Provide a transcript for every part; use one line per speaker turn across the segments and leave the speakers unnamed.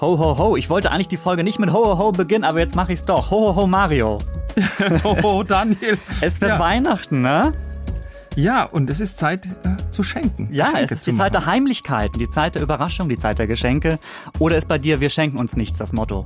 Ho, ho, ho. Ich wollte eigentlich die Folge nicht mit Ho, ho, ho beginnen, aber jetzt mache ich es doch. Ho, ho, ho, Mario.
ho, ho, Daniel.
Es wird ja. Weihnachten, ne?
Ja, und es ist Zeit äh, zu schenken.
Ja,
Geschenke
es ist die Zeit der Heimlichkeiten, die Zeit der Überraschung, die Zeit der Geschenke. Oder ist bei dir, wir schenken uns nichts, das Motto?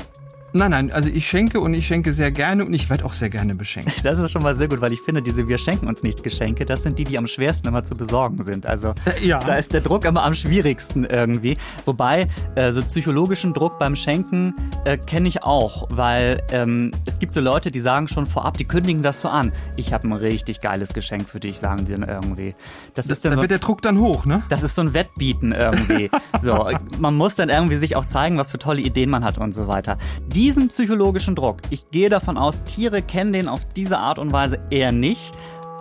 Nein, nein, also ich schenke und ich schenke sehr gerne und ich werde auch sehr gerne beschenkt.
Das ist schon mal sehr gut, weil ich finde, diese Wir schenken uns nichts Geschenke, das sind die, die am schwersten immer zu besorgen sind. Also äh, ja. da ist der Druck immer am schwierigsten irgendwie. Wobei, äh, so psychologischen Druck beim Schenken äh, kenne ich auch, weil ähm, es gibt so Leute, die sagen schon vorab, die kündigen das so an. Ich habe ein richtig geiles Geschenk für dich, sagen die dann irgendwie.
Das, das ist dann da so, wird der Druck dann hoch, ne?
Das ist so ein Wettbieten irgendwie. so, man muss dann irgendwie sich auch zeigen, was für tolle Ideen man hat und so weiter. Die diesen psychologischen Druck, ich gehe davon aus, Tiere kennen den auf diese Art und Weise eher nicht,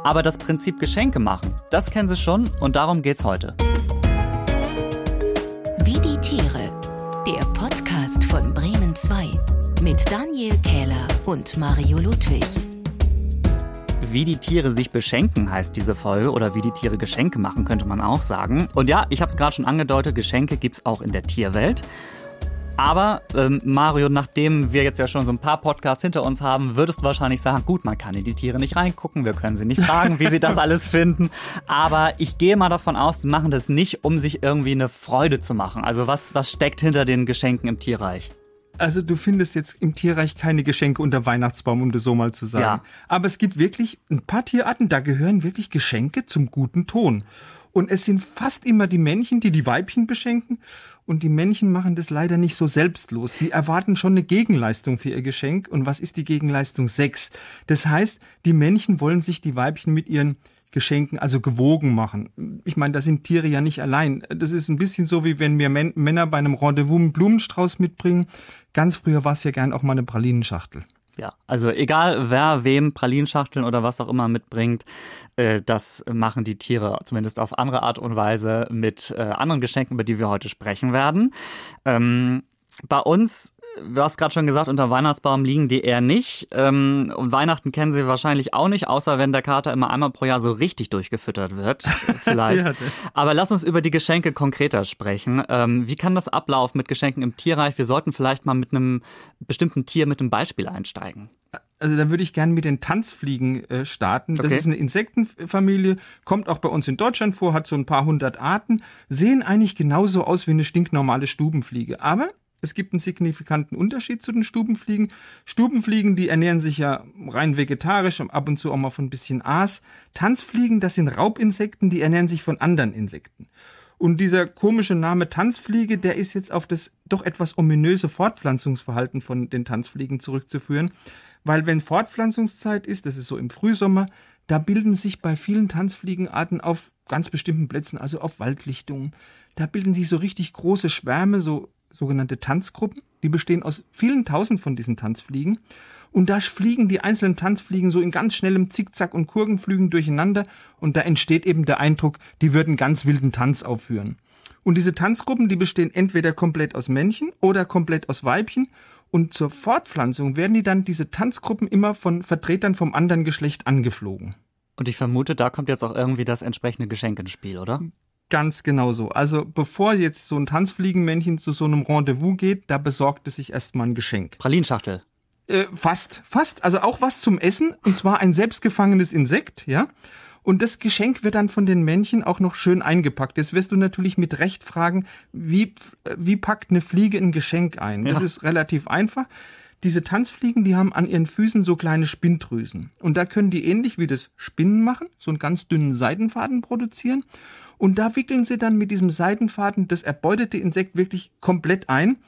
aber das Prinzip Geschenke machen, das kennen sie schon und darum geht's heute.
Wie die Tiere, der Podcast von Bremen 2 mit Daniel Kähler und Mario Ludwig.
Wie die Tiere sich beschenken heißt diese Folge oder wie die Tiere Geschenke machen, könnte man auch sagen. Und ja, ich habe es gerade schon angedeutet, Geschenke gibt es auch in der Tierwelt. Aber ähm, Mario, nachdem wir jetzt ja schon so ein paar Podcasts hinter uns haben, würdest du wahrscheinlich sagen, gut, man kann in die Tiere nicht reingucken, wir können sie nicht fragen, wie sie das alles finden. Aber ich gehe mal davon aus, sie machen das nicht, um sich irgendwie eine Freude zu machen. Also was, was steckt hinter den Geschenken im Tierreich?
Also du findest jetzt im Tierreich keine Geschenke unter Weihnachtsbaum, um das so mal zu sagen. Ja. Aber es gibt wirklich ein paar Tierarten, da gehören wirklich Geschenke zum guten Ton. Und es sind fast immer die Männchen, die die Weibchen beschenken. Und die Männchen machen das leider nicht so selbstlos. Die erwarten schon eine Gegenleistung für ihr Geschenk. Und was ist die Gegenleistung? Sex. Das heißt, die Männchen wollen sich die Weibchen mit ihren Geschenken also gewogen machen. Ich meine, da sind Tiere ja nicht allein. Das ist ein bisschen so, wie wenn mir Männer bei einem Rendezvous einen Blumenstrauß mitbringen. Ganz früher war es ja gern auch mal eine Pralinenschachtel.
Ja, also egal wer wem Pralinschachteln oder was auch immer mitbringt, äh, das machen die Tiere zumindest auf andere Art und Weise mit äh, anderen Geschenken, über die wir heute sprechen werden. Ähm, bei uns du hast gerade schon gesagt, unter Weihnachtsbaum liegen die eher nicht. Ähm, und Weihnachten kennen sie wahrscheinlich auch nicht, außer wenn der Kater immer einmal pro Jahr so richtig durchgefüttert wird. Vielleicht. ja, Aber lass uns über die Geschenke konkreter sprechen. Ähm, wie kann das ablaufen mit Geschenken im Tierreich? Wir sollten vielleicht mal mit einem bestimmten Tier mit einem Beispiel einsteigen.
Also da würde ich gerne mit den Tanzfliegen äh, starten. Das okay. ist eine Insektenfamilie, kommt auch bei uns in Deutschland vor, hat so ein paar hundert Arten, sehen eigentlich genauso aus wie eine stinknormale Stubenfliege. Aber es gibt einen signifikanten Unterschied zu den Stubenfliegen. Stubenfliegen, die ernähren sich ja rein vegetarisch, ab und zu auch mal von ein bisschen Aas. Tanzfliegen, das sind Raubinsekten, die ernähren sich von anderen Insekten. Und dieser komische Name Tanzfliege, der ist jetzt auf das doch etwas ominöse Fortpflanzungsverhalten von den Tanzfliegen zurückzuführen. Weil wenn Fortpflanzungszeit ist, das ist so im Frühsommer, da bilden sich bei vielen Tanzfliegenarten auf ganz bestimmten Plätzen, also auf Waldlichtungen, da bilden sich so richtig große Schwärme, so sogenannte Tanzgruppen. Die bestehen aus vielen tausend von diesen Tanzfliegen. Und da fliegen die einzelnen Tanzfliegen so in ganz schnellem Zickzack und Kurgenflügen durcheinander. Und da entsteht eben der Eindruck, die würden ganz wilden Tanz aufführen. Und diese Tanzgruppen, die bestehen entweder komplett aus Männchen oder komplett aus Weibchen. Und zur Fortpflanzung werden die dann, diese Tanzgruppen, immer von Vertretern vom anderen Geschlecht angeflogen.
Und ich vermute, da kommt jetzt auch irgendwie das entsprechende Geschenk ins Spiel, oder?
Ganz genau so. Also bevor jetzt so ein Tanzfliegenmännchen zu so einem Rendezvous geht, da besorgt es sich erstmal ein Geschenk.
Pralinschachtel.
Äh, fast, fast. Also auch was zum Essen. Und zwar ein selbstgefangenes Insekt, ja. Und das Geschenk wird dann von den Männchen auch noch schön eingepackt. Jetzt wirst du natürlich mit Recht fragen, wie, wie packt eine Fliege ein Geschenk ein? Das ja. ist relativ einfach. Diese Tanzfliegen, die haben an ihren Füßen so kleine Spinndrüsen. Und da können die ähnlich wie das Spinnen machen, so einen ganz dünnen Seidenfaden produzieren. Und da wickeln sie dann mit diesem Seidenfaden das erbeutete Insekt wirklich komplett ein,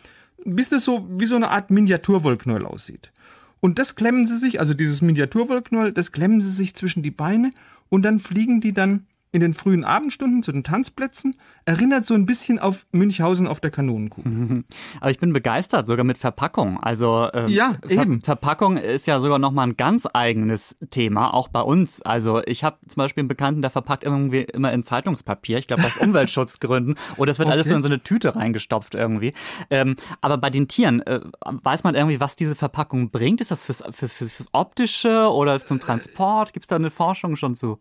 bis das so wie so eine Art Miniaturwollknäuel aussieht. Und das klemmen sie sich, also dieses Miniaturwollknäuel, das klemmen sie sich zwischen die Beine und dann fliegen die dann in den frühen Abendstunden zu den Tanzplätzen. Erinnert so ein bisschen auf Münchhausen auf der Kanonenkuh.
Aber ich bin begeistert, sogar mit Verpackung. Also
ähm, ja, eben.
Ver Verpackung ist ja sogar nochmal ein ganz eigenes Thema, auch bei uns. Also ich habe zum Beispiel einen Bekannten, der verpackt irgendwie immer in Zeitungspapier. Ich glaube aus Umweltschutzgründen. Oder es wird okay. alles so in so eine Tüte reingestopft irgendwie. Ähm, aber bei den Tieren, äh, weiß man irgendwie, was diese Verpackung bringt? Ist das fürs, fürs, fürs, fürs Optische oder zum Transport? Gibt es da eine Forschung schon zu?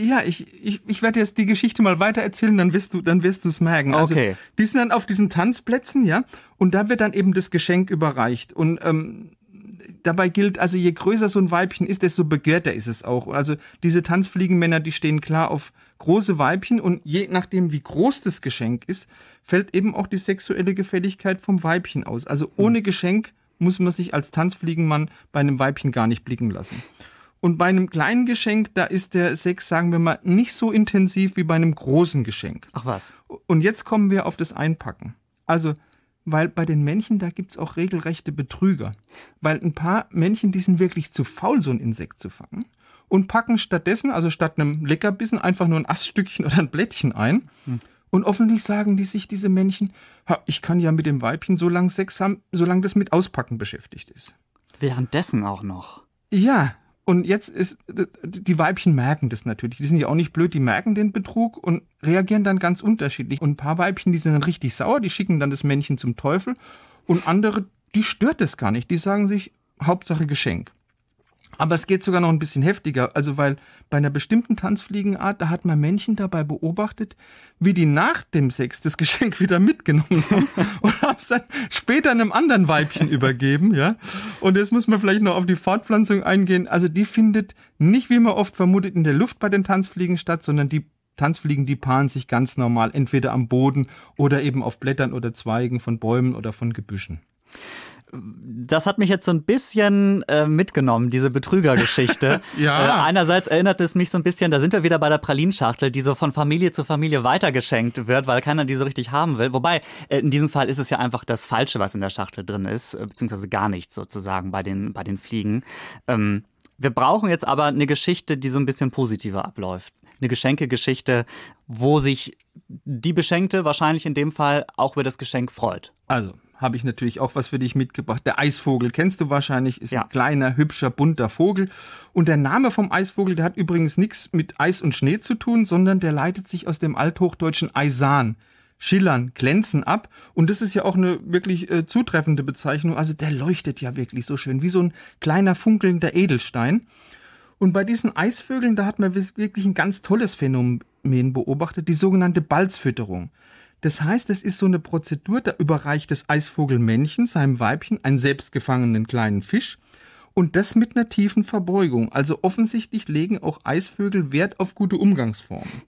Ja, ich, ich, ich werde jetzt die Geschichte mal weiter erzählen, dann wirst du, dann wirst du es merken. Also,
okay.
Die sind dann auf diesen Tanzplätzen, ja, und da wird dann eben das Geschenk überreicht. Und ähm, dabei gilt, also je größer so ein Weibchen ist, desto begehrter ist es auch. Also diese Tanzfliegenmänner, die stehen klar auf große Weibchen und je nachdem, wie groß das Geschenk ist, fällt eben auch die sexuelle Gefälligkeit vom Weibchen aus. Also ohne Geschenk muss man sich als Tanzfliegenmann bei einem Weibchen gar nicht blicken lassen. Und bei einem kleinen Geschenk, da ist der Sex, sagen wir mal, nicht so intensiv wie bei einem großen Geschenk.
Ach was.
Und jetzt kommen wir auf das Einpacken. Also, weil bei den Männchen, da gibt's auch regelrechte Betrüger. Weil ein paar Männchen, die sind wirklich zu faul, so ein Insekt zu fangen. Und packen stattdessen, also statt einem Leckerbissen, einfach nur ein Aststückchen oder ein Blättchen ein. Hm. Und offensichtlich sagen die sich, diese Männchen, ich kann ja mit dem Weibchen so lange Sex haben, solange das mit Auspacken beschäftigt ist.
Währenddessen auch noch.
Ja, und jetzt ist, die Weibchen merken das natürlich. Die sind ja auch nicht blöd, die merken den Betrug und reagieren dann ganz unterschiedlich. Und ein paar Weibchen, die sind dann richtig sauer, die schicken dann das Männchen zum Teufel. Und andere, die stört das gar nicht. Die sagen sich, Hauptsache Geschenk. Aber es geht sogar noch ein bisschen heftiger. Also, weil bei einer bestimmten Tanzfliegenart, da hat man Männchen dabei beobachtet, wie die nach dem Sex das Geschenk wieder mitgenommen haben und haben es dann später einem anderen Weibchen übergeben, ja. Und jetzt muss man vielleicht noch auf die Fortpflanzung eingehen. Also, die findet nicht, wie man oft vermutet, in der Luft bei den Tanzfliegen statt, sondern die Tanzfliegen, die paaren sich ganz normal, entweder am Boden oder eben auf Blättern oder Zweigen von Bäumen oder von Gebüschen
das hat mich jetzt so ein bisschen äh, mitgenommen, diese Betrügergeschichte.
ja.
Äh, einerseits erinnert es mich so ein bisschen, da sind wir wieder bei der Pralinschachtel, die so von Familie zu Familie weitergeschenkt wird, weil keiner die so richtig haben will. Wobei, äh, in diesem Fall ist es ja einfach das Falsche, was in der Schachtel drin ist, äh, beziehungsweise gar nichts sozusagen bei den, bei den Fliegen. Ähm, wir brauchen jetzt aber eine Geschichte, die so ein bisschen positiver abläuft. Eine Geschenkegeschichte, wo sich die Beschenkte wahrscheinlich in dem Fall auch über das Geschenk freut.
Also, habe ich natürlich auch was für dich mitgebracht. Der Eisvogel kennst du wahrscheinlich, ist ja. ein kleiner, hübscher, bunter Vogel. Und der Name vom Eisvogel, der hat übrigens nichts mit Eis und Schnee zu tun, sondern der leitet sich aus dem althochdeutschen Eisan, schillern, glänzen ab. Und das ist ja auch eine wirklich äh, zutreffende Bezeichnung. Also der leuchtet ja wirklich so schön, wie so ein kleiner funkelnder Edelstein. Und bei diesen Eisvögeln, da hat man wirklich ein ganz tolles Phänomen beobachtet, die sogenannte Balzfütterung. Das heißt, es ist so eine Prozedur, da überreicht das Eisvogelmännchen seinem Weibchen einen selbstgefangenen kleinen Fisch und das mit einer tiefen Verbeugung. Also offensichtlich legen auch Eisvögel Wert auf gute Umgangsformen.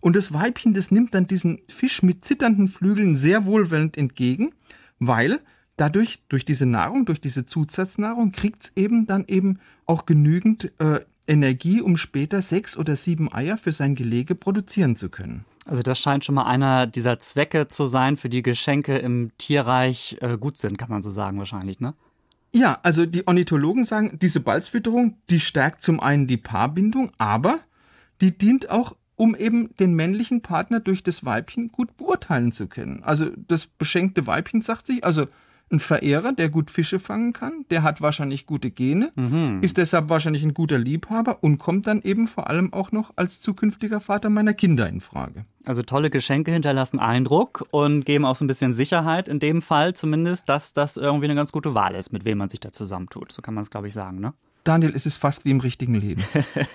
Und das Weibchen, das nimmt dann diesen Fisch mit zitternden Flügeln sehr wohlwollend entgegen, weil dadurch, durch diese Nahrung, durch diese Zusatznahrung, kriegt es eben dann eben auch genügend äh, Energie, um später sechs oder sieben Eier für sein Gelege produzieren zu können.
Also das scheint schon mal einer dieser Zwecke zu sein, für die Geschenke im Tierreich äh, gut sind, kann man so sagen wahrscheinlich, ne?
Ja, also die Ornithologen sagen, diese Balzfütterung, die stärkt zum einen die Paarbindung, aber die dient auch, um eben den männlichen Partner durch das Weibchen gut beurteilen zu können. Also das beschenkte Weibchen sagt sich, also ein Verehrer, der gut Fische fangen kann, der hat wahrscheinlich gute Gene, mhm. ist deshalb wahrscheinlich ein guter Liebhaber und kommt dann eben vor allem auch noch als zukünftiger Vater meiner Kinder in Frage.
Also tolle Geschenke hinterlassen Eindruck und geben auch so ein bisschen Sicherheit, in dem Fall zumindest, dass das irgendwie eine ganz gute Wahl ist, mit wem man sich da zusammentut. So kann man es, glaube ich, sagen, ne?
Daniel, es ist fast wie im richtigen Leben.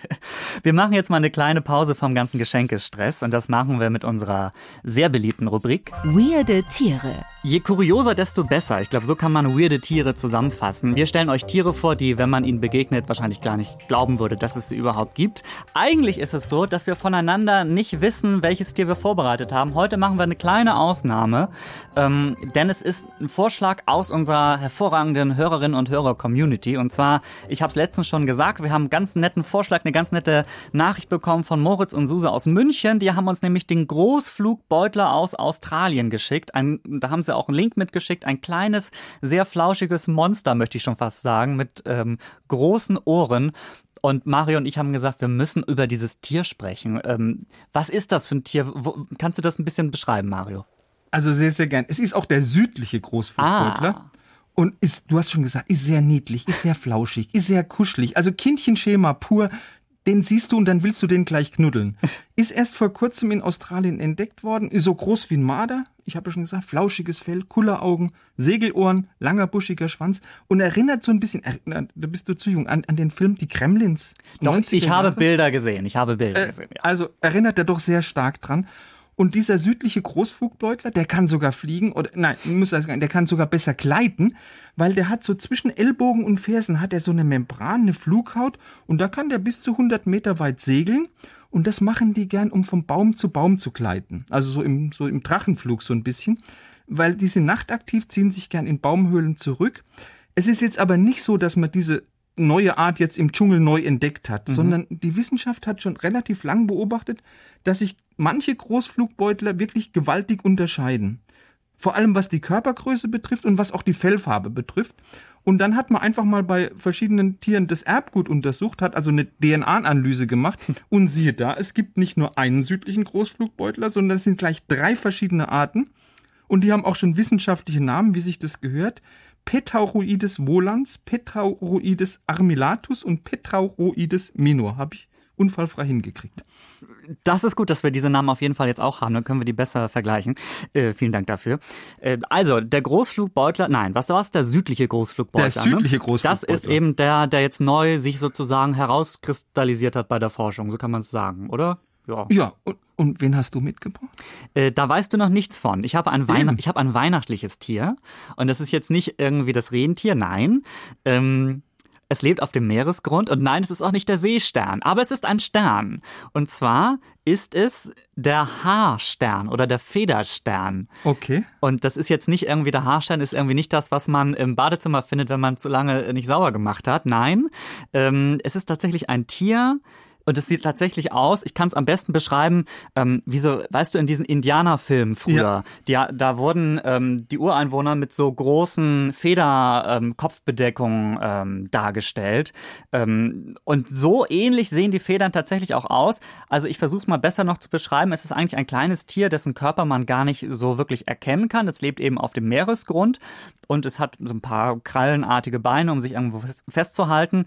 wir machen jetzt mal eine kleine Pause vom ganzen Geschenkestress und das machen wir mit unserer sehr beliebten Rubrik
Weirde Tiere.
Je kurioser, desto besser. Ich glaube, so kann man weirde Tiere zusammenfassen. Wir stellen euch Tiere vor, die, wenn man ihnen begegnet, wahrscheinlich gar nicht glauben würde, dass es sie überhaupt gibt. Eigentlich ist es so, dass wir voneinander nicht wissen, welches Tier wir vorbereitet haben. Heute machen wir eine kleine Ausnahme, ähm, denn es ist ein Vorschlag aus unserer hervorragenden Hörerinnen und Hörer-Community. Und zwar, ich habe es letztens schon gesagt, wir haben einen ganz netten Vorschlag, eine ganz nette Nachricht bekommen von Moritz und Suse aus München. Die haben uns nämlich den Großflugbeutler aus Australien geschickt. Ein, da haben sie auch einen Link mitgeschickt. Ein kleines, sehr flauschiges Monster, möchte ich schon fast sagen, mit ähm, großen Ohren. Und Mario und ich haben gesagt, wir müssen über dieses Tier sprechen. Ähm, was ist das für ein Tier? Wo, kannst du das ein bisschen beschreiben, Mario?
Also sehr, sehr gern. Es ist auch der südliche Großflugbeutler. Ah. Und ist, du hast schon gesagt, ist sehr niedlich, ist sehr flauschig, ist sehr kuschelig. Also Kindchenschema pur den siehst du und dann willst du den gleich knuddeln. Ist erst vor kurzem in Australien entdeckt worden, ist so groß wie ein Marder. Ich habe ja schon gesagt, flauschiges Fell, Kulleraugen, Segelohren, langer buschiger Schwanz und erinnert so ein bisschen, da bist du zu jung, an, an den Film Die Kremlins.
Doch, ich habe Bilder gesehen, ich habe Bilder äh, gesehen. Ja.
Also erinnert er doch sehr stark dran. Und dieser südliche Großflugbeutler, der kann sogar fliegen, oder nein, muss das sagen, der kann sogar besser gleiten, weil der hat so zwischen Ellbogen und Fersen hat er so eine Membran, eine Flughaut und da kann der bis zu 100 Meter weit segeln. Und das machen die gern, um vom Baum zu Baum zu gleiten. Also so im, so im Drachenflug so ein bisschen. Weil die sind nachtaktiv, ziehen sich gern in Baumhöhlen zurück. Es ist jetzt aber nicht so, dass man diese neue Art jetzt im Dschungel neu entdeckt hat, mhm. sondern die Wissenschaft hat schon relativ lang beobachtet, dass sich manche Großflugbeutler wirklich gewaltig unterscheiden. Vor allem was die Körpergröße betrifft und was auch die Fellfarbe betrifft. Und dann hat man einfach mal bei verschiedenen Tieren das Erbgut untersucht, hat also eine DNA-Analyse gemacht und siehe da, es gibt nicht nur einen südlichen Großflugbeutler, sondern es sind gleich drei verschiedene Arten. Und die haben auch schon wissenschaftliche Namen, wie sich das gehört. Petrauroides volans, Petrauroides armillatus und Petrauroides minor. Habe ich unfallfrei hingekriegt.
Das ist gut, dass wir diese Namen auf jeden Fall jetzt auch haben. Dann können wir die besser vergleichen. Äh, vielen Dank dafür. Äh, also, der Großflugbeutler, nein, was war es? Der südliche Großflugbeutler.
Der südliche Großflugbeutler.
Das ist eben der, der jetzt neu sich sozusagen herauskristallisiert hat bei der Forschung. So kann man es sagen, oder?
Ja. Ja, und, und wen hast du mitgebracht?
Äh, da weißt du noch nichts von. Ich habe ein, Weihn ich hab ein weihnachtliches Tier. Und das ist jetzt nicht irgendwie das Rentier, nein. Ähm, es lebt auf dem Meeresgrund und nein, es ist auch nicht der Seestern, aber es ist ein Stern. Und zwar ist es der Haarstern oder der Federstern.
Okay.
Und das ist jetzt nicht irgendwie der Haarstern, ist irgendwie nicht das, was man im Badezimmer findet, wenn man zu lange nicht sauber gemacht hat. Nein, ähm, es ist tatsächlich ein Tier, und es sieht tatsächlich aus, ich kann es am besten beschreiben, ähm, wie so, weißt du, in diesen Indianerfilmen früher, ja. die, da wurden ähm, die Ureinwohner mit so großen Federkopfbedeckungen ähm, ähm, dargestellt. Ähm, und so ähnlich sehen die Federn tatsächlich auch aus. Also ich versuche es mal besser noch zu beschreiben. Es ist eigentlich ein kleines Tier, dessen Körper man gar nicht so wirklich erkennen kann. Es lebt eben auf dem Meeresgrund und es hat so ein paar krallenartige Beine, um sich irgendwo festzuhalten.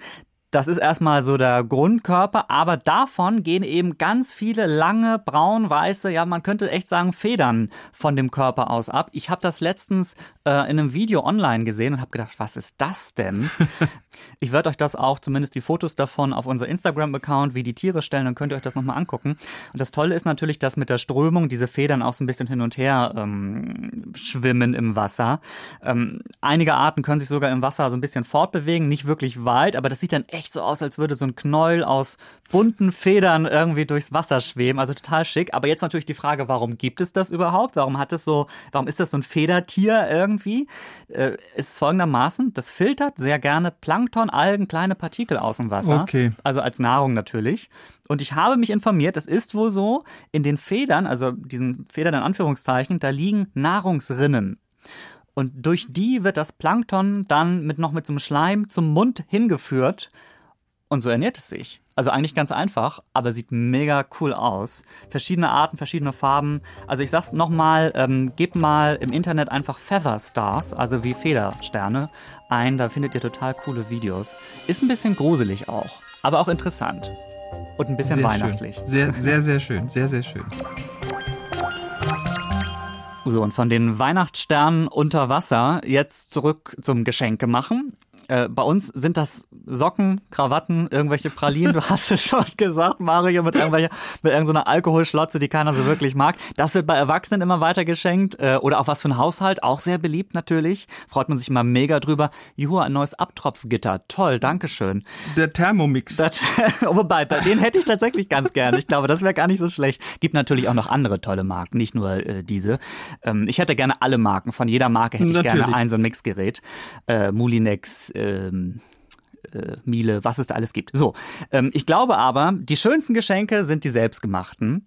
Das ist erstmal so der Grundkörper, aber davon gehen eben ganz viele lange, braun-weiße, ja, man könnte echt sagen, Federn von dem Körper aus ab. Ich habe das letztens äh, in einem Video online gesehen und habe gedacht, was ist das denn? ich werde euch das auch, zumindest die Fotos davon, auf unser Instagram-Account, wie die Tiere stellen, dann könnt ihr euch das nochmal angucken. Und das Tolle ist natürlich, dass mit der Strömung diese Federn auch so ein bisschen hin und her ähm, schwimmen im Wasser. Ähm, einige Arten können sich sogar im Wasser so ein bisschen fortbewegen, nicht wirklich weit, aber das sieht dann echt echt so aus, als würde so ein Knäuel aus bunten Federn irgendwie durchs Wasser schweben. Also total schick. Aber jetzt natürlich die Frage, warum gibt es das überhaupt? Warum hat es so, warum ist das so ein Federtier irgendwie? Äh, ist es folgendermaßen, das filtert sehr gerne Plankton, Algen, kleine Partikel aus dem Wasser.
Okay.
Also als Nahrung natürlich. Und ich habe mich informiert, es ist wohl so, in den Federn, also diesen Federn in Anführungszeichen, da liegen Nahrungsrinnen. Und durch die wird das Plankton dann mit noch mit so einem Schleim zum Mund hingeführt und so ernährt es sich. Also eigentlich ganz einfach, aber sieht mega cool aus. Verschiedene Arten, verschiedene Farben. Also ich sag's nochmal, ähm, gebt mal im Internet einfach Feather Stars, also wie Federsterne, ein. Da findet ihr total coole Videos. Ist ein bisschen gruselig auch, aber auch interessant. Und ein bisschen
sehr
weihnachtlich.
Schön. Sehr, sehr, sehr schön. Sehr, sehr schön.
So, und von den Weihnachtssternen unter Wasser jetzt zurück zum Geschenke machen. Äh, bei uns sind das Socken, Krawatten, irgendwelche Pralinen. Du hast es schon gesagt, Mario, mit, irgendwelcher, mit irgendeiner Alkoholschlotze, die keiner so wirklich mag. Das wird bei Erwachsenen immer weiter geschenkt. Äh, oder auch was für ein Haushalt. Auch sehr beliebt natürlich. Freut man sich immer mega drüber. Juhu, ein neues Abtropfgitter. Toll, Dankeschön.
Der Thermomix.
Das, wobei, den hätte ich tatsächlich ganz gerne. Ich glaube, das wäre gar nicht so schlecht. Gibt natürlich auch noch andere tolle Marken, nicht nur äh, diese. Ähm, ich hätte gerne alle Marken. Von jeder Marke hätte ich natürlich. gerne ein so ein Mixgerät. Äh, Mulinex, ähm, äh, Miele, was es da alles gibt. So, ähm, ich glaube aber, die schönsten Geschenke sind die selbstgemachten.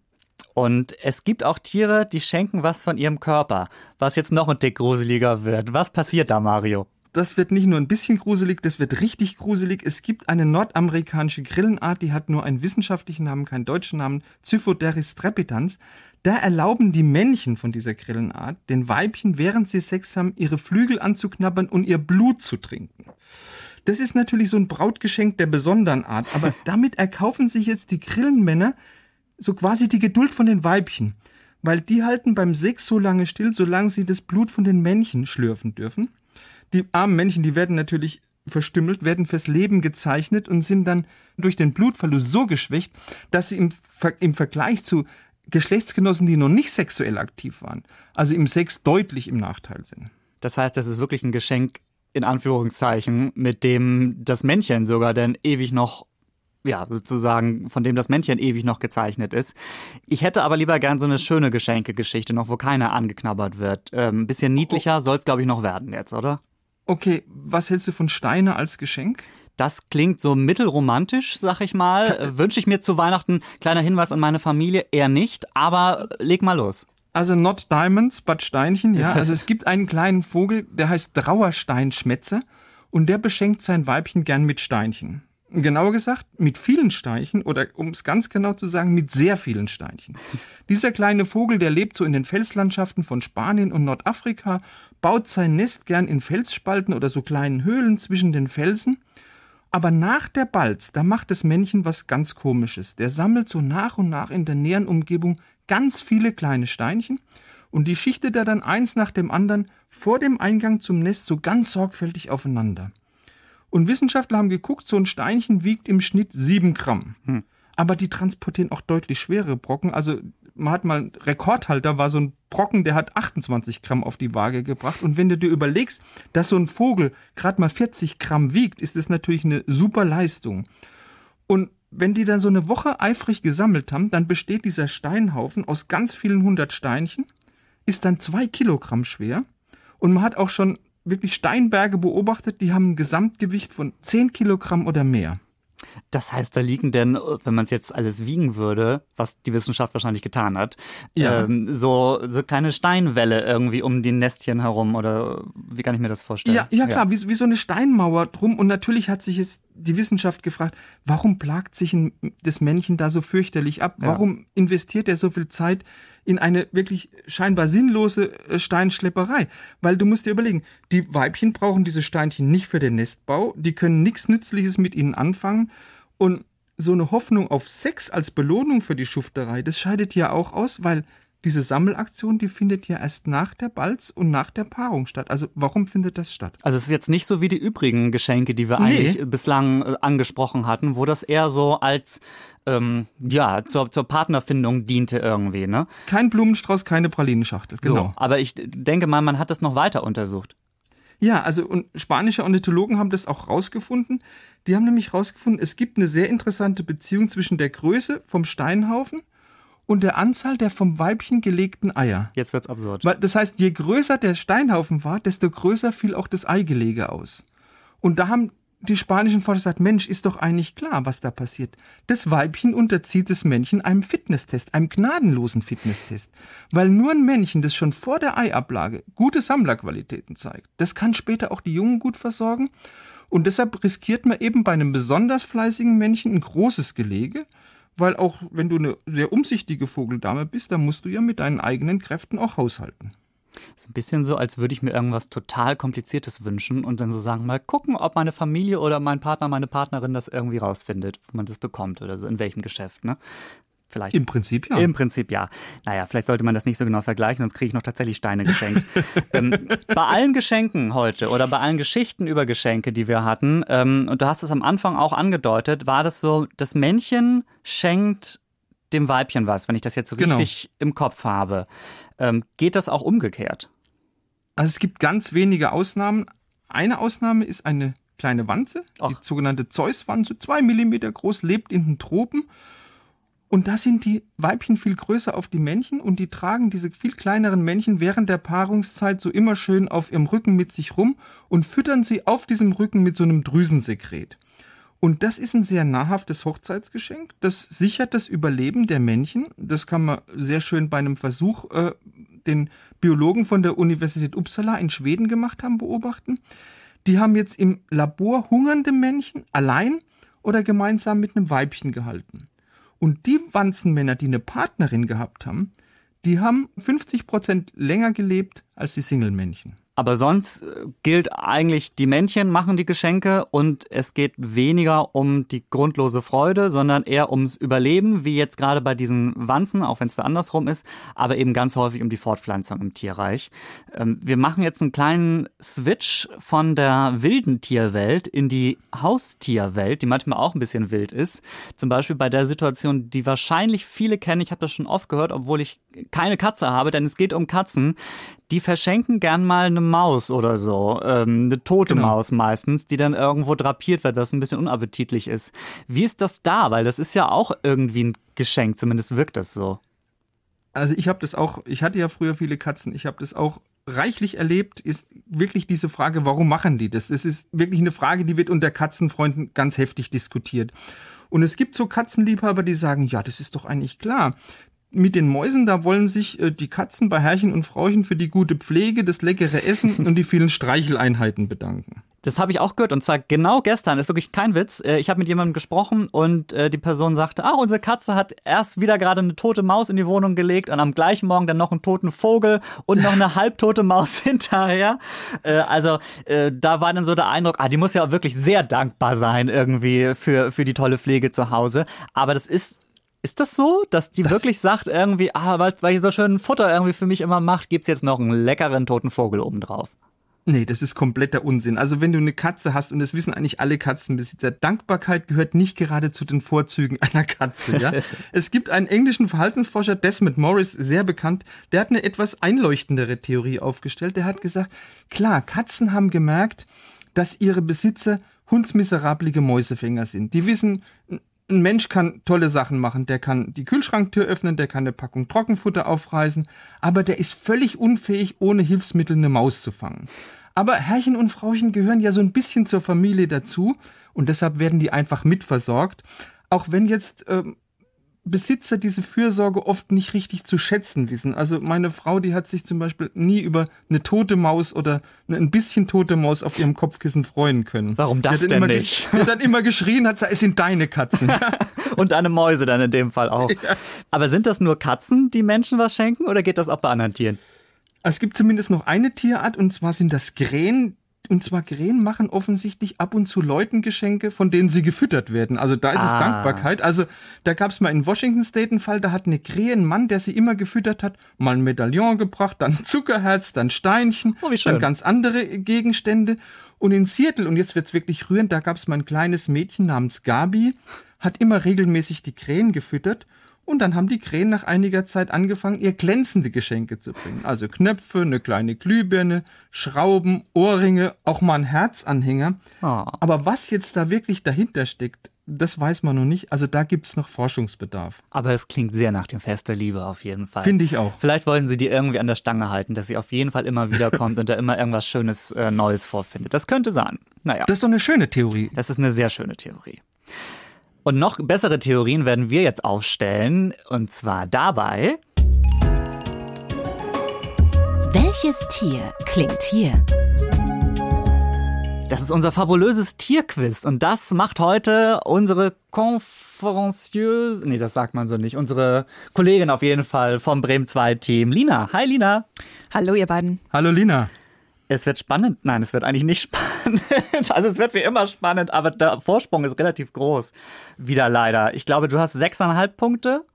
Und es gibt auch Tiere, die schenken was von ihrem Körper, was jetzt noch ein Tick gruseliger wird. Was passiert da, Mario?
Das wird nicht nur ein bisschen gruselig, das wird richtig gruselig. Es gibt eine nordamerikanische Grillenart, die hat nur einen wissenschaftlichen Namen, keinen deutschen Namen, Cyphoderis trepidans. Da erlauben die Männchen von dieser Grillenart den Weibchen, während sie Sex haben, ihre Flügel anzuknabbern und ihr Blut zu trinken. Das ist natürlich so ein Brautgeschenk der besonderen Art, aber damit erkaufen sich jetzt die Grillenmänner so quasi die Geduld von den Weibchen, weil die halten beim Sex so lange still, solange sie das Blut von den Männchen schlürfen dürfen. Die armen Männchen, die werden natürlich verstümmelt, werden fürs Leben gezeichnet und sind dann durch den Blutverlust so geschwächt, dass sie im, Ver im Vergleich zu Geschlechtsgenossen, die noch nicht sexuell aktiv waren, also im Sex deutlich im Nachteil sind.
Das heißt, das ist wirklich ein Geschenk in Anführungszeichen, mit dem das Männchen sogar dann ewig noch ja, sozusagen, von dem das Männchen ewig noch gezeichnet ist. Ich hätte aber lieber gern so eine schöne Geschenkegeschichte noch, wo keiner angeknabbert wird. Ähm, ein bisschen niedlicher soll es, glaube ich, noch werden jetzt, oder?
Okay, was hältst du von Steine als Geschenk?
Das klingt so mittelromantisch, sag ich mal. Wünsche ich mir zu Weihnachten, kleiner Hinweis an meine Familie, eher nicht, aber leg mal los.
Also not diamonds, but Steinchen, ja. Also es gibt einen kleinen Vogel, der heißt Trauersteinschmätze und der beschenkt sein Weibchen gern mit Steinchen. Genauer gesagt, mit vielen Steinchen oder um es ganz genau zu sagen, mit sehr vielen Steinchen. Dieser kleine Vogel, der lebt so in den Felslandschaften von Spanien und Nordafrika, baut sein Nest gern in Felsspalten oder so kleinen Höhlen zwischen den Felsen. Aber nach der Balz, da macht das Männchen was ganz Komisches. Der sammelt so nach und nach in der näheren Umgebung ganz viele kleine Steinchen und die schichtet er dann eins nach dem anderen vor dem Eingang zum Nest so ganz sorgfältig aufeinander. Und Wissenschaftler haben geguckt, so ein Steinchen wiegt im Schnitt sieben Gramm. Hm. Aber die transportieren auch deutlich schwere Brocken. Also man hat mal einen Rekordhalter, war so ein Brocken, der hat 28 Gramm auf die Waage gebracht. Und wenn du dir überlegst, dass so ein Vogel gerade mal 40 Gramm wiegt, ist das natürlich eine super Leistung. Und wenn die dann so eine Woche eifrig gesammelt haben, dann besteht dieser Steinhaufen aus ganz vielen hundert Steinchen, ist dann zwei Kilogramm schwer. Und man hat auch schon wirklich Steinberge beobachtet, die haben ein Gesamtgewicht von 10 Kilogramm oder mehr.
Das heißt, da liegen denn, wenn man es jetzt alles wiegen würde, was die Wissenschaft wahrscheinlich getan hat, ja. ähm, so, so kleine Steinwälle irgendwie um die Nestchen herum oder wie kann ich mir das vorstellen?
Ja, ja klar, ja. Wie, wie so eine Steinmauer drum und natürlich hat sich jetzt die Wissenschaft gefragt, warum plagt sich ein, das Männchen da so fürchterlich ab? Warum investiert er so viel Zeit in eine wirklich scheinbar sinnlose äh, Steinschlepperei? Weil du musst dir überlegen, die Weibchen brauchen diese Steinchen nicht für den Nestbau, die können nichts Nützliches mit ihnen anfangen und so eine Hoffnung auf Sex als Belohnung für die Schufterei, das scheidet ja auch aus, weil diese Sammelaktion, die findet ja erst nach der Balz und nach der Paarung statt. Also warum findet das statt?
Also es ist jetzt nicht so wie die übrigen Geschenke, die wir nee. eigentlich bislang äh, angesprochen hatten, wo das eher so als ähm, ja zur, zur Partnerfindung diente irgendwie, ne?
Kein Blumenstrauß, keine Pralinenschachtel, genau.
So, aber ich denke mal, man hat das noch weiter untersucht.
Ja, also und spanische Ornithologen haben das auch rausgefunden. Die haben nämlich rausgefunden, es gibt eine sehr interessante Beziehung zwischen der Größe vom Steinhaufen und der Anzahl der vom Weibchen gelegten Eier.
Jetzt wird's absurd.
Weil, das heißt, je größer der Steinhaufen war, desto größer fiel auch das Eigelege aus. Und da haben die spanischen Forscher gesagt, Mensch, ist doch eigentlich klar, was da passiert. Das Weibchen unterzieht das Männchen einem Fitnesstest, einem gnadenlosen Fitnesstest. Weil nur ein Männchen, das schon vor der Eiablage gute Sammlerqualitäten zeigt, das kann später auch die Jungen gut versorgen. Und deshalb riskiert man eben bei einem besonders fleißigen Männchen ein großes Gelege, weil auch wenn du eine sehr umsichtige Vogeldame bist, dann musst du ja mit deinen eigenen Kräften auch haushalten.
Ist ein bisschen so, als würde ich mir irgendwas total Kompliziertes wünschen und dann so sagen, mal gucken, ob meine Familie oder mein Partner, meine Partnerin das irgendwie rausfindet, wo man das bekommt oder so, in welchem Geschäft. Ne? Vielleicht.
Im Prinzip ja.
Im Prinzip ja. Naja, vielleicht sollte man das nicht so genau vergleichen, sonst kriege ich noch tatsächlich Steine geschenkt. ähm, bei allen Geschenken heute oder bei allen Geschichten über Geschenke, die wir hatten, ähm, und du hast es am Anfang auch angedeutet, war das so, das Männchen schenkt dem Weibchen was, wenn ich das jetzt genau. richtig genau. im Kopf habe. Ähm, geht das auch umgekehrt?
Also es gibt ganz wenige Ausnahmen. Eine Ausnahme ist eine kleine Wanze, Ach. die sogenannte Zeus-Wanze, zwei Millimeter groß, lebt in den Tropen. Und da sind die Weibchen viel größer auf die Männchen und die tragen diese viel kleineren Männchen während der Paarungszeit so immer schön auf ihrem Rücken mit sich rum und füttern sie auf diesem Rücken mit so einem Drüsensekret. Und das ist ein sehr nahrhaftes Hochzeitsgeschenk. Das sichert das Überleben der Männchen. Das kann man sehr schön bei einem Versuch, äh, den Biologen von der Universität Uppsala in Schweden gemacht haben, beobachten. Die haben jetzt im Labor hungernde Männchen allein oder gemeinsam mit einem Weibchen gehalten. Und die Wanzenmänner, die eine Partnerin gehabt haben, die haben 50 Prozent länger gelebt als die Single-Männchen.
Aber sonst äh, gilt eigentlich, die Männchen machen die Geschenke und es geht weniger um die grundlose Freude, sondern eher ums Überleben, wie jetzt gerade bei diesen Wanzen, auch wenn es da andersrum ist, aber eben ganz häufig um die Fortpflanzung im Tierreich. Ähm, wir machen jetzt einen kleinen Switch von der wilden Tierwelt in die Haustierwelt, die manchmal auch ein bisschen wild ist. Zum Beispiel bei der Situation, die wahrscheinlich viele kennen, ich habe das schon oft gehört, obwohl ich keine Katze habe, denn es geht um Katzen die verschenken gern mal eine Maus oder so, ähm, eine tote genau. Maus meistens, die dann irgendwo drapiert wird, was ein bisschen unappetitlich ist. Wie ist das da? Weil das ist ja auch irgendwie ein Geschenk, zumindest wirkt das so.
Also ich habe das auch, ich hatte ja früher viele Katzen, ich habe das auch reichlich erlebt, ist wirklich diese Frage, warum machen die das? Das ist wirklich eine Frage, die wird unter Katzenfreunden ganz heftig diskutiert. Und es gibt so Katzenliebhaber, die sagen, ja, das ist doch eigentlich klar mit den Mäusen, da wollen sich äh, die Katzen bei Herrchen und Frauchen für die gute Pflege, das leckere Essen und die vielen Streicheleinheiten bedanken.
Das habe ich auch gehört und zwar genau gestern, ist wirklich kein Witz. Äh, ich habe mit jemandem gesprochen und äh, die Person sagte, ah, unsere Katze hat erst wieder gerade eine tote Maus in die Wohnung gelegt und am gleichen Morgen dann noch einen toten Vogel und noch eine halbtote Maus hinterher. Äh, also da war dann so der Eindruck, ah, die muss ja wirklich sehr dankbar sein irgendwie für, für die tolle Pflege zu Hause. Aber das ist ist das so, dass die das wirklich sagt irgendwie, ah, weil, weil ihr so schön Futter irgendwie für mich immer macht, gibt's jetzt noch einen leckeren toten Vogel obendrauf?
Nee, das ist kompletter Unsinn. Also wenn du eine Katze hast, und das wissen eigentlich alle Katzenbesitzer, Dankbarkeit gehört nicht gerade zu den Vorzügen einer Katze. Ja? es gibt einen englischen Verhaltensforscher, Desmond Morris, sehr bekannt, der hat eine etwas einleuchtendere Theorie aufgestellt. Der hat gesagt, klar, Katzen haben gemerkt, dass ihre Besitzer hundsmiserablige Mäusefänger sind. Die wissen, ein Mensch kann tolle Sachen machen. Der kann die Kühlschranktür öffnen, der kann eine Packung Trockenfutter aufreißen, aber der ist völlig unfähig, ohne Hilfsmittel eine Maus zu fangen. Aber Herrchen und Frauchen gehören ja so ein bisschen zur Familie dazu und deshalb werden die einfach mitversorgt. Auch wenn jetzt ähm, Besitzer diese Fürsorge oft nicht richtig zu schätzen wissen. Also meine Frau, die hat sich zum Beispiel nie über eine tote Maus oder eine ein bisschen tote Maus auf ihrem Kopfkissen freuen können.
Warum das denn nicht?
Hat dann immer geschrien, hat gesagt, es sind deine Katzen.
Und deine Mäuse dann in dem Fall auch. Ja. Aber sind das nur Katzen, die Menschen was schenken oder geht das auch bei anderen Tieren?
Es gibt zumindest noch eine Tierart und zwar sind das Krähen. Und zwar Krähen machen offensichtlich ab und zu Leuten Geschenke, von denen sie gefüttert werden. Also da ist ah. es Dankbarkeit. Also da gab es mal in Washington State einen Fall, da hat eine Krähe einen Mann, der sie immer gefüttert hat, mal ein Medaillon gebracht, dann Zuckerherz, dann Steinchen, oh, dann ganz andere Gegenstände. Und in Seattle, und jetzt wird's wirklich rührend, da gab es mal ein kleines Mädchen namens Gabi, hat immer regelmäßig die Krähen gefüttert und dann haben die Krähen nach einiger Zeit angefangen, ihr glänzende Geschenke zu bringen. Also Knöpfe, eine kleine Glühbirne, Schrauben, Ohrringe, auch mal ein Herzanhänger. Oh. Aber was jetzt da wirklich dahinter steckt, das weiß man noch nicht. Also da gibt es noch Forschungsbedarf.
Aber es klingt sehr nach dem Fest der Liebe auf jeden Fall.
Finde ich auch.
Vielleicht wollen sie die irgendwie an der Stange halten, dass sie auf jeden Fall immer wiederkommt und da immer irgendwas Schönes äh, Neues vorfindet. Das könnte sein. Naja.
Das ist doch eine schöne Theorie.
Das ist eine sehr schöne Theorie. Und noch bessere Theorien werden wir jetzt aufstellen. Und zwar dabei.
Welches Tier klingt hier?
Das ist unser fabulöses Tierquiz. Und das macht heute unsere Konferencieuse, nee, das sagt man so nicht, unsere Kollegin auf jeden Fall vom Bremen 2 Team, Lina. Hi, Lina.
Hallo, ihr beiden.
Hallo, Lina.
Es wird spannend. Nein, es wird eigentlich nicht spannend. Also es wird wie immer spannend, aber der Vorsprung ist relativ groß. Wieder leider. Ich glaube, du hast sechseinhalb Punkte.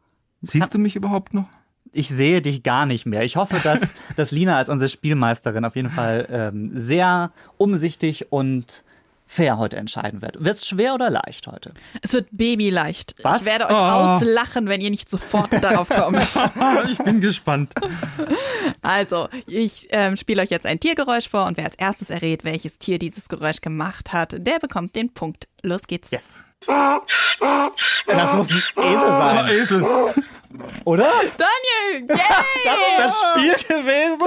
Siehst du mich überhaupt noch?
Ich sehe dich gar nicht mehr. Ich hoffe, dass, dass Lina als unsere Spielmeisterin auf jeden Fall ähm, sehr umsichtig und fair heute entscheiden wird. Wird es schwer oder leicht heute?
Es wird babyleicht. Was? Ich werde euch oh. auslachen, wenn ihr nicht sofort darauf kommt.
ich bin gespannt.
Also, ich ähm, spiele euch jetzt ein Tiergeräusch vor und wer als erstes errät, welches Tier dieses Geräusch gemacht hat, der bekommt den Punkt. Los geht's.
Yes. Das muss ein Esel sein.
Oh, Esel.
Oder?
Daniel! Yay!
Das ist das Spiel gewesen.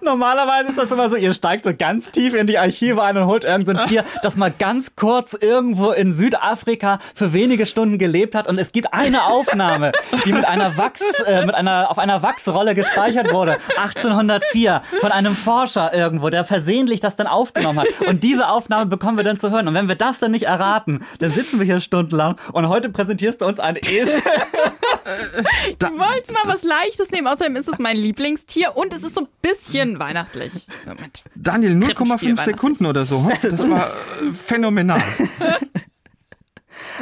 Normalerweise ist das immer so, ihr steigt so ganz tief in die Archive ein und holt irgendein so Tier, das mal ganz kurz irgendwo in Südafrika für wenige Stunden gelebt hat und es gibt eine Aufnahme, die mit einer Wachs, äh, mit einer, auf einer Wachsrolle gespeichert wurde. 1804 von einem Forscher irgendwo, der versehentlich das dann aufgenommen hat. Und diese Aufnahme bekommen wir dann zu hören. Und wenn wir das dann nicht erraten, dann sitzen wir hier stundenlang und heute präsentierst du uns ein Esel.
ich wollte mal was Leichtes nehmen. Außerdem ist es mein Lieblingstier und es ist so ein bisschen weihnachtlich.
Daniel, 0,5 Sekunden oder so. Das war äh, phänomenal.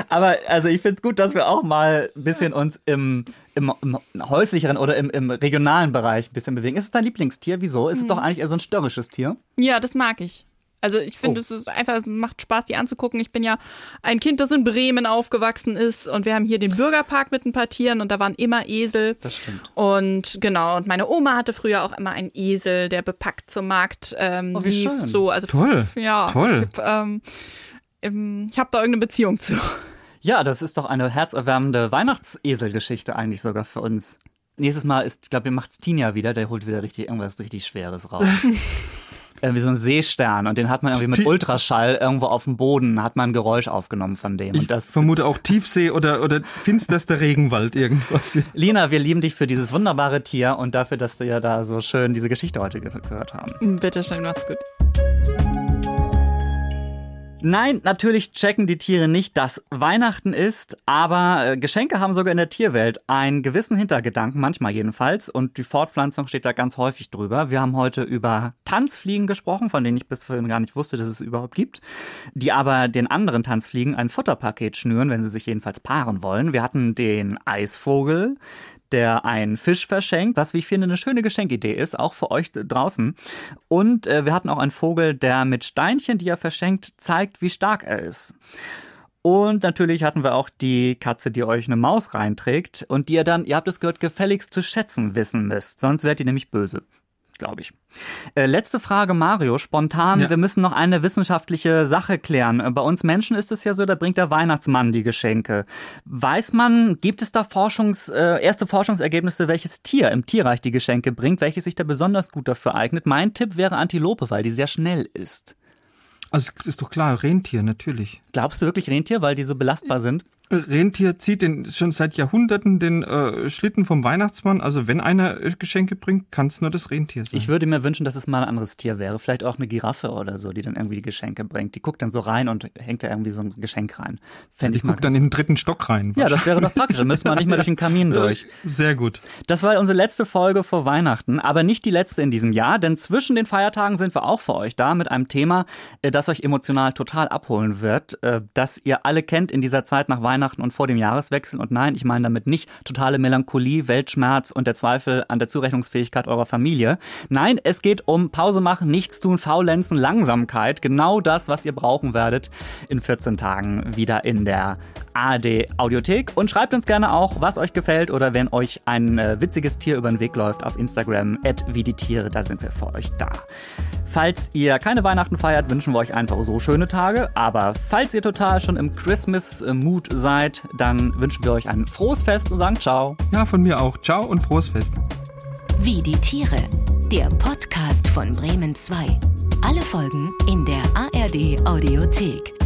Aber also ich finde es gut, dass wir auch mal ein bisschen uns im, im, im häuslicheren oder im, im, regionalen Bereich ein bisschen bewegen. Ist es dein Lieblingstier? Wieso? Ist es hm. doch eigentlich eher so ein störrisches Tier?
Ja, das mag ich. Also ich finde, oh. es ist einfach, macht Spaß, die anzugucken. Ich bin ja ein Kind, das in Bremen aufgewachsen ist und wir haben hier den Bürgerpark mit ein paar Tieren und da waren immer Esel.
Das stimmt.
Und genau, und meine Oma hatte früher auch immer einen Esel, der bepackt zum Markt ähm,
oh, wie lief. Schön.
So, also
toll.
Ja,
toll.
Ich, ähm, ich habe da irgendeine Beziehung zu.
Ja, das ist doch eine herzerwärmende Weihnachtseselgeschichte eigentlich sogar für uns. Nächstes Mal ist, ich glaube, ihr macht's Tinja wieder, der holt wieder richtig irgendwas richtig Schweres raus. irgendwie so ein Seestern und den hat man irgendwie mit Ultraschall irgendwo auf dem Boden, hat man ein Geräusch aufgenommen von dem.
Ich vermute auch Tiefsee oder, oder finsterster Regenwald irgendwas.
Lina, wir lieben dich für dieses wunderbare Tier und dafür, dass wir ja da so schön diese Geschichte heute gehört haben.
Bitte schön, mach's gut.
Nein, natürlich checken die Tiere nicht, dass Weihnachten ist, aber äh, Geschenke haben sogar in der Tierwelt einen gewissen Hintergedanken, manchmal jedenfalls, und die Fortpflanzung steht da ganz häufig drüber. Wir haben heute über Tanzfliegen gesprochen, von denen ich bis vorhin gar nicht wusste, dass es überhaupt gibt, die aber den anderen Tanzfliegen ein Futterpaket schnüren, wenn sie sich jedenfalls paaren wollen. Wir hatten den Eisvogel, der einen Fisch verschenkt, was wie ich finde eine schöne Geschenkidee ist, auch für euch draußen. Und äh, wir hatten auch einen Vogel, der mit Steinchen, die er verschenkt, zeigt, wie stark er ist. Und natürlich hatten wir auch die Katze, die euch eine Maus reinträgt und die ihr dann, ihr habt es gehört, gefälligst zu schätzen wissen müsst. Sonst werdet ihr nämlich böse glaube ich. Äh, letzte Frage, Mario, spontan. Ja. Wir müssen noch eine wissenschaftliche Sache klären. Äh, bei uns Menschen ist es ja so, da bringt der Weihnachtsmann die Geschenke. Weiß man, gibt es da Forschungs, äh, erste Forschungsergebnisse, welches Tier im Tierreich die Geschenke bringt, welches sich da besonders gut dafür eignet? Mein Tipp wäre Antilope, weil die sehr schnell ist.
Also ist doch klar, Rentier natürlich.
Glaubst du wirklich Rentier, weil die so belastbar sind?
Rentier zieht den, schon seit Jahrhunderten den äh, Schlitten vom Weihnachtsmann. Also wenn einer äh, Geschenke bringt, kann es nur das Rentier sein.
Ich würde mir wünschen, dass es mal ein anderes Tier wäre. Vielleicht auch eine Giraffe oder so, die dann irgendwie die Geschenke bringt. Die guckt dann so rein und hängt da irgendwie so ein Geschenk rein.
Fänd die guckt dann in den dritten Stock rein.
Ja, das wäre doch praktisch. Dann müsste man nicht mehr durch den Kamin durch.
Sehr gut.
Das war unsere letzte Folge vor Weihnachten, aber nicht die letzte in diesem Jahr, denn zwischen den Feiertagen sind wir auch für euch da mit einem Thema, äh, das euch emotional total abholen wird, äh, das ihr alle kennt in dieser Zeit nach Weihnachten und vor dem Jahr Jahreswechsel. Und nein, ich meine damit nicht totale Melancholie, Weltschmerz und der Zweifel an der Zurechnungsfähigkeit eurer Familie. Nein, es geht um Pause machen, nichts tun, faulenzen, Langsamkeit. Genau das, was ihr brauchen werdet in 14 Tagen wieder in der ARD Audiothek. Und schreibt uns gerne auch, was euch gefällt oder wenn euch ein äh, witziges Tier über den Weg läuft auf Instagram, wie die Tiere, da sind wir für euch da. Falls ihr keine Weihnachten feiert, wünschen wir euch einfach so schöne Tage. Aber falls ihr total schon im Christmas-Mood seid, dann wünschen wir euch ein frohes Fest und sagen Ciao.
Ja, von mir auch. Ciao und frohes Fest.
Wie die Tiere. Der Podcast von Bremen 2. Alle Folgen in der ARD Audiothek.